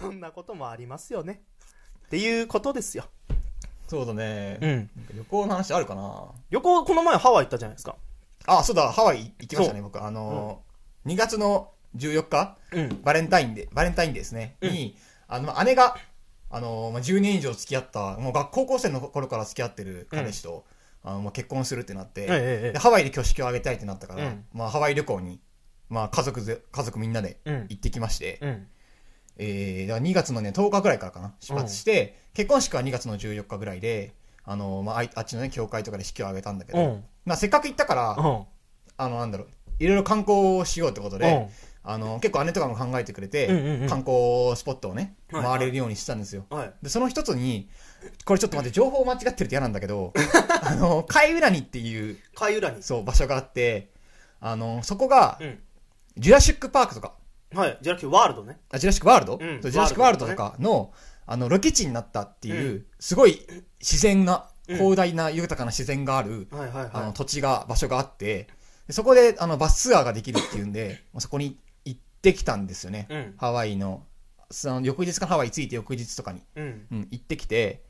そんなこともありますよね。っていうことですよ。そうだね。うん。なんか旅行の話あるかな？旅行、この前ハワイ行ったじゃないですか。あ、そうだ、ハワイ行きましたね、僕。あのー、2月の14日、うん。バレンタインデー、バレンタインデーですね。うんに、あの、姉が、あのー、まあ、10年以上付き合った、もう学高校生の頃から付き合ってる彼氏と、あの、まあ、結婚するってなって、えええでハワイで挙式を挙げたいってなったから、うんまあ、ハワイ旅行に、まあ、家族で、家族みんなでえ。うん。行ってきまして、うん。えー、だから2月のね、10日ぐらいからかな、出発して、結婚式は2月の14日ぐらいで、あの、まあ、あっちのね、教会とかで式を挙げたんだけど、うん。まあ、せっかく行ったから、うん。あの、なんだろう、いろいろ観光をしようってことで、うんあの、結構姉とかも考えてくれて、うんうんうん観光スポットをね、はいはい回れるようにしてたんですよ。はい。で、その一つに、これちょっと待って、情報間違ってるって嫌なんだけど、あの、貝浦にっていう、貝浦に。そう、場所があって、あの、そこが、うん。ジュラシックパークとか、はい。じゃなくてワールドね。あジュラシックワールド、うんジュラシックワールドとかの、あの、ロケ地になったっていう、すごい自然な、うん広大な豊かな自然がある、はいはいあの、は土地が、場所があって、でそこで、あの、バスツアーができるっていうんで、まあそこに行ってきたんですよね。い。うん。ハワイの、その翌日かハワイ着いて翌日とかに、うん。うん、行ってきて、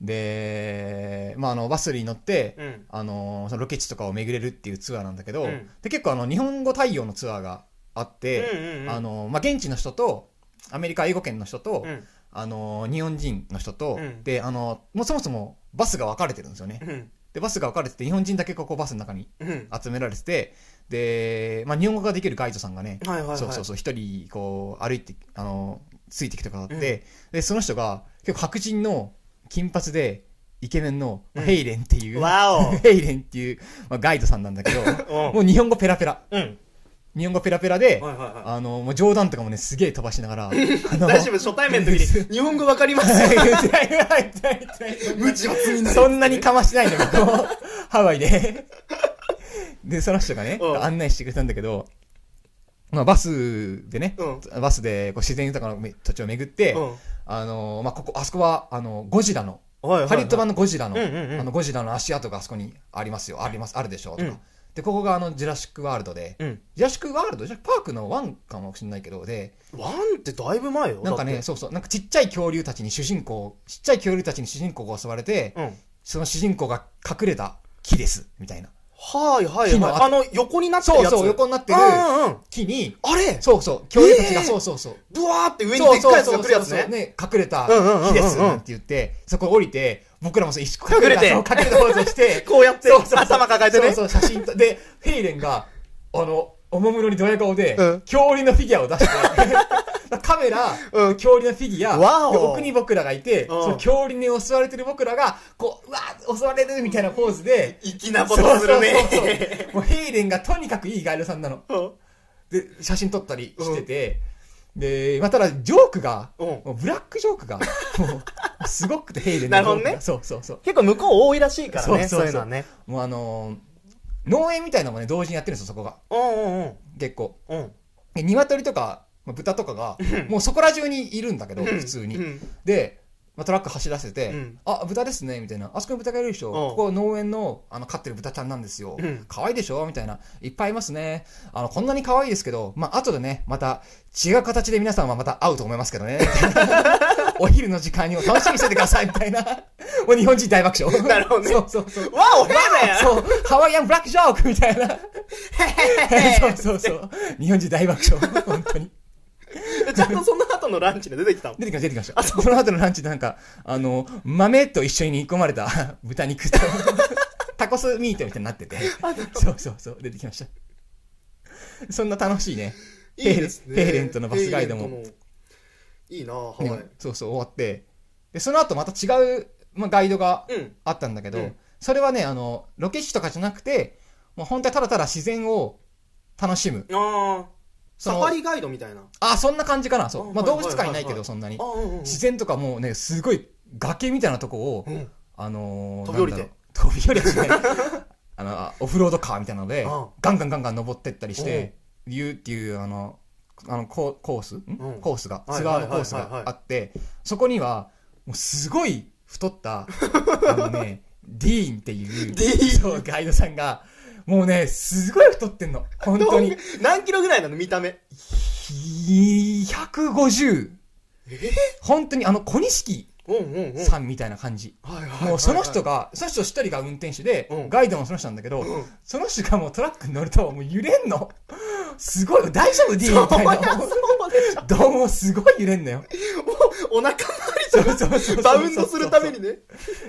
で、まあ、あの、バスに乗って、うん。あの、そのロケ地とかを巡れるっていうツアーなんだけど、うんで、結構あの、日本語対応のツアーがあって、うんうんうんあの、まあ、現地の人と、アメリカ英語圏の人と、うん。あの、日本人の人と、うんで、あの、もうそもそもバスが分かれてるんですよね。うん。で、バスが分かれてて、日本人だけここバスの中にうん。集められてて、で、まあ、日本語ができるガイドさんがね、はいはいはい。そうそうそう、一人、こう、歩いて、あの、ついてきてくださって、で、その人が、結構白人の金髪で、イケメンの、ヘイレンっていう、ヘイレンっていう、まあ、ガイドさんなんだけど、もう日本語ペラペラ。うん。日本語ペラペラで、はいはいはあの、もう冗談とかもね、すげえ飛ばしながら、あのい。大丈夫、初対面の時に、日本語わかりますよ。無知は罪なりそんなにかましてないの、僕も。ハワイで。で、その人がねう、ん案内してくれたんだけど、まあ、バスでね、うん。バスでこう自然豊かなめ土地を巡って、うん。あのまあ、ここ、あそこは、あの、ゴジラの。ハリウッド版のゴジラの、うんうんうんあの、ゴジラの足跡があそこにありますよ、あります、あるでしょ、とか。うんで、ここがあの、ジュラシックワールドで、うん。ジュラシックワールドじゃパークのワンかもしれないけど、で、ワンってだいぶ前よ。なんかね、そうそう、なんかちっちゃい恐竜たちに主人公、ちっちゃい恐竜たちに主人公が襲われて、うん。その主人公が隠れた木です、みたいな。はいはいはい。木のああの、横になってるやつ。そうそう、横になってるうんうんうん。木に、あれ？そうそう、恐竜たちが、えーそうそうそう。ブワーって上にでっかいやつが来るやつね。ね。隠れたうんうんうんうんうん木です、なんて言って、そこ降りて、僕らもそう一緒隠れて。そう隠れたポーズをして、こうやって。そうそう頭抱えてね。そうそう、写真と、で、ヘイレンが、あの、おもむろにドヤ顔で、うん。恐竜のフィギュアを出して、カメラ、うん。恐竜のフィギュア、で奥に僕らがいて、ん。その恐竜に襲われてる僕らが、こう、うわー襲われるみたいなポーズで、粋なことするね。そうそうそうもうヘイレンがとにかくいいガイドさんなの。うん。で、写真撮ったりしてて、で、まあ、ただ、ジョークが、ブラックジョークが、もう、すごくてヘイレンなるほどねそうそうそう。結構向こう多いらしいからね、そういうのはね。もうあのー農園みたいなのもね、同時にやってるんですよ、そこが。うんうん結構。うん。うん。で鶏とか、まあ豚とかが、もうそこら中にいるんだけど、うん普通に。うんで、まあ、トラック走らせて、うんあ、豚ですね、みたいな。あそこに豚がいるでしょ。うんここ農園の、あの、飼ってる豚ちゃんなんですよ。うん可愛いでしょ？みたいな。いっぱいいますね。あの、こんなに可愛いですけど、まあ、後でね、また違う形で皆さんはまた会うと思いますけどね。お昼の時間にも楽しみにしててください、みたいな。もう日本人大爆笑。なるほどねそうそうそう。わお、そう、ハワイアンブラックジョークみたいな。そうそうそう。日本人大爆笑。本当に。ちゃんとその後のランチで出てきたの？出てきました、出てきました。その後のランチでなんか、あの、豆と一緒に煮込まれた豚肉と、タコスミートみたいになってて、そうそうそう、出てきました。そんな楽しいね。いいですね。ヘイレンとのバスガイドもいいなハねワイ。そうそう、終わって。で、その後また違う、まあ、ガイドがうん。あったんだけど、うんそれはね、あの、ロケ地とかじゃなくて、もう本当にただただ自然を楽しむ。ああ。サファリガイドみたいな。あ、そんな感じかな。そう。まあ、動物界いないけど、はいはいはいそんなに。自然とかもうね、すごい崖みたいなとこを、うん。あのー、飛び降りて飛び降りはしない。あの、オフロードカーみたいなのでうん、ガンガンガンガン登ってったりして、言うっていう、あの、あのココース、ん？うんコースが、はいツアーのコースがあって、そこには、もうすごい太った、あのね、ディーンっていう、ディーン？そう、ガイドさんが、もうね、すごい太ってんの。本当に。何キロぐらいなの？見た目。150本当にあの小錦。さんみたいな感じ。もうその人が、その人一人が運転手でうん、ガイドもその人なんだけど、うんその人がもうトラックに乗ると、もう揺れんの。すごい、大丈夫 ?D みたいな。どうもすごい揺れんのよ。お腹そうそうそうそうバウンドするためにね。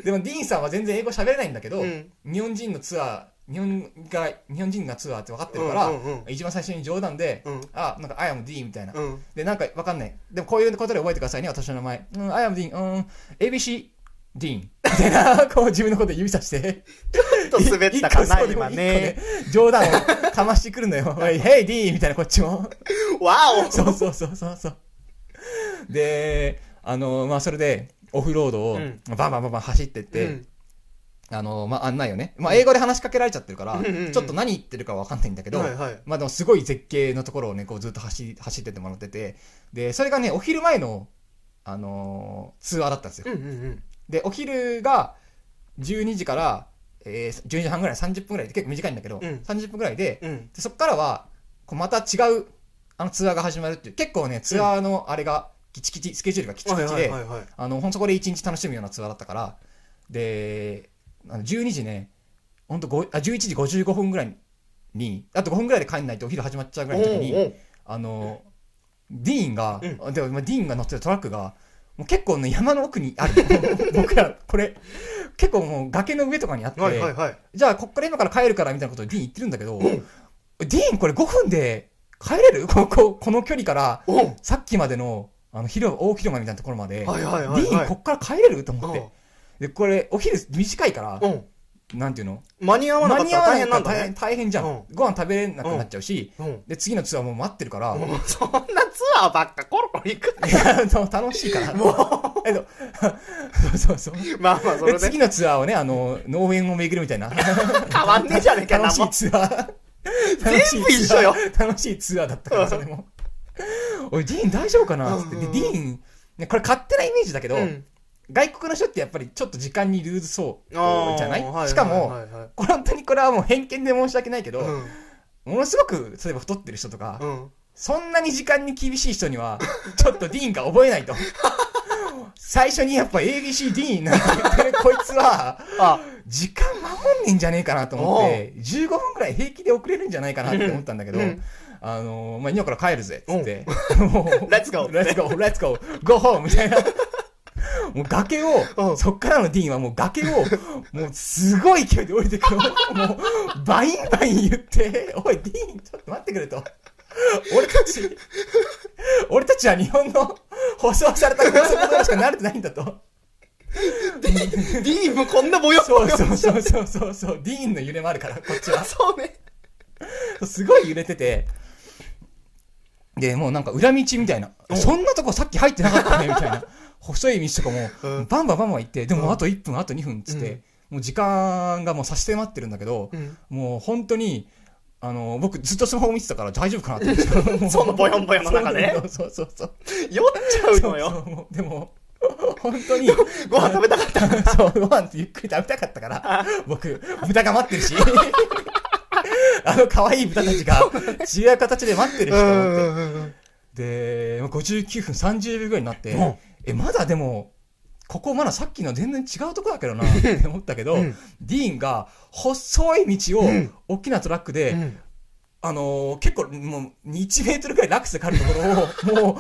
でもディーンさんは全然英語喋れないんだけど、うん日本人のツアー、日本が、日本人がツアーって分かってるから、うんうんうん一番最初に冗談で、うんあ、なんか I am D みたいな。うん。で、なんか分かんない。でもこういうことで覚えてくださいね、私の名前。うん、I am D、うん、ABC D みたいな、こう自分のこと指さして。ちょっと滑ったかな、今ね。冗談をかましてくるのよ。おい、Hey D! みたいなこっちも。わおそうそうそうそうそう。で、あの、まあ、それで、オフロードをうんバンバンバンバン走ってって、うんあの、まあ、案内をね、まあ、英語で話しかけられちゃってるから、ちょっと何言ってるかわかんないんだけど、はいはいまあ、でもすごい絶景のところをね、こうずっと走り、走ってってもらってて、で、それがね、お昼前の、あのーツアーだったんですよ。うんうんうん。で、お昼が12時から、えー、12時半ぐらい、30分ぐらいで結構短いんだけど、うん30分ぐらいで、うん。でそこからは、こうまた違う、あのツアーが始まるっていう、結構ね、ツアーのあれが、キチキチ、スケジュールがキチキチで。あの、ほんとそこで一日楽しむようなツアーだったから、で、あの12時ね、ほんと5あ11時55分ぐらいに、あと5分ぐらいで帰んないとお昼始まっちゃうぐらいの時に、おうおうあの、ディーンが、うでもまあディーンが乗ってたトラックが、もう結構ね、山の奥にある。僕ら、これ、結構もう崖の上とかにあって、はいはいはい。じゃあ、こっから今から帰るからみたいなことをディーン言ってるんだけど、ディーンこれ5分で帰れる？ここ、この距離から、さっきまでの、あの、広、大広間みたいなところまで、はいはいはいはいディーンこっから帰れる？と思って。で、これ、お昼短いから、うん。なんていうの？間に合わなかったら大変なんだね。大変じゃん。うんご飯食べれなくなっちゃうし、うん。で、次のツアーもう待ってるから、もうそんなツアーばっかコロコロ行くいや、そう楽しいから。もう。えっと、そう そうそう。まあまあ、そで、れで。次のツアーをね、あの、農園を巡るみたいな。変わんねえじゃねえか、楽しいもツアー。全部一緒よ楽しいツアー楽しいツアーだったから、それも。おい、ディーン大丈夫かな？つって。で、うんディーン、ね、これ勝手なイメージだけど、うん外国の人ってやっぱりちょっと時間にルーズそうじゃない？はいしかも、はいはい。はいこれ本当にこれはもう偏見で申し訳ないけど、うん。ものすごく、例えば太ってる人とか、うん。そんなに時間に厳しい人には、ちょっとディーンが覚えないと。最初にやっぱ ABC ディーンなんて言ってるこいつは、あ、時間守んねんじゃねえかなと思って、15分くらい平気で遅れるんじゃないかなって思ったんだけど、うん。あのー、まあ、今から帰るぜ、っつって、もう、Let's go let's go, let's go, go home! みたいな。もう崖うを、んそっからのディーンはもう崖を、もうすごい勢いで降りてくる。もう、バインバイン言って、おい、ディーン、ちょっと待ってくれと。俺たち、俺たちは日本の舗装された高速道路しか慣れてないんだと。ディーンもこんなぼよそうぼよそうそうそうそうそう、ディーンの揺れもあるから、こっちは。そうね。すごい揺れてて、で、もうなんか裏道みたいな、そんなとこさっき入ってなかったね、みたいな。細い道とかも、うん。バンバンバンバン行って、でうん。もあと1分、あと2分っつって、もう時間がもう差し迫ってるんだけど、うん。もう本当に、あの、僕ずっとスマホ見てたから大丈夫かなって思ってた。そのボヨンボヨンの中で？そうそうそう。酔っちゃうのよ。そうそうもう。でも、本当に、ご飯食べたかった。そう、ご飯ってゆっくり食べたかったから、僕、豚が待ってるし、あの可愛い豚たちが違う形で待ってるしと思って。で、59分30秒ぐらいになって、うんえ、まだでも、ここまださっきの全然違うとこだけどなって思ったけど、うん。ディーンが細い道をうん。大きなトラックで、うん。あのー結構もう1メートルぐらい落差があるところを、もう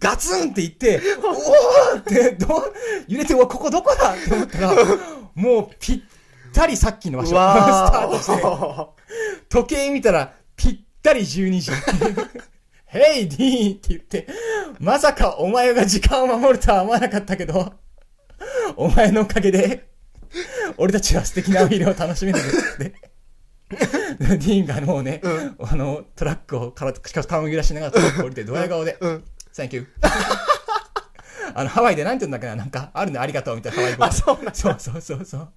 ガツンっていって、おーって、どう、揺れて、おここどこだって思ったら、もうぴったりさっきの場所、スタートして、わ時計見たらぴったり12時。ヘイディーンって言って、まさかお前が時間を守るとは思わなかったけど、お前のおかげで、俺たちは素敵なお昼を楽しめるんですって。ディーンがもうね、うんあの、トラックをから、しかも顔を揺らしながらトラックを降りて、ドヤ顔で、うん。Thank you. あの、ハワイでなんて言うんだっけな、なんか、あるね、ありがとうみたいなハワイ語。あそうなんそうそうそうそう。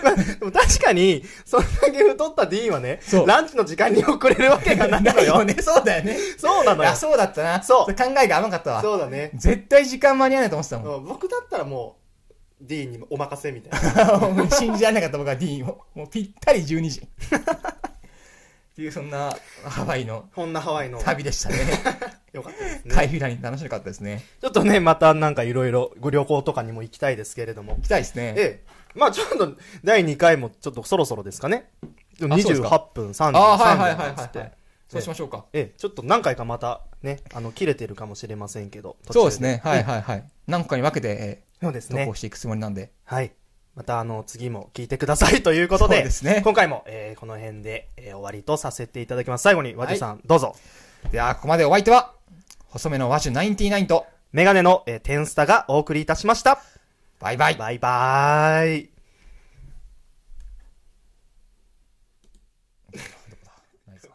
でも確かに、そんだけ太ったディーンはねランチの時間に遅れるわけがないのよ。ね、そうだよね。そうなのよあ、。そうだったな。そうれ考えが甘かったわ。そうだね。絶対時間間に合わないと思ってたもん。うん僕だったらもう、ディーンにお任せみたいな。信じられなかった僕は D を。もうぴったり12時。っていうそんなハワイのこんなハワイの。旅でしたね。よかったですね。海フィラに楽しかったですね。ちょっとね、またなんかいろいろご旅行とかにも行きたいですけれども。行きたいですね。ええ。まあちょっと、第2回もちょっとそろそろですかね。そうですか28分33ああ、はいはいはいはいはい。そうしましょうか。ええ、ちょっと何回かまたね、あの、切れてるかもしれませんけど。そうですね。はいはいはい。何個に分けて、えそうですねー投稿。していくつもりなんで。はい。またあの、次も聞いてください ということで、そうですね今回も、えーこの辺で、えー終わりとさせていただきます。最後に、和ジさん、どうぞ。では、ここまでお相手は、細めの和種99と、メガネの、えー、テンスタがお送りいたしました。バイバイ。バイバーイ。ないですか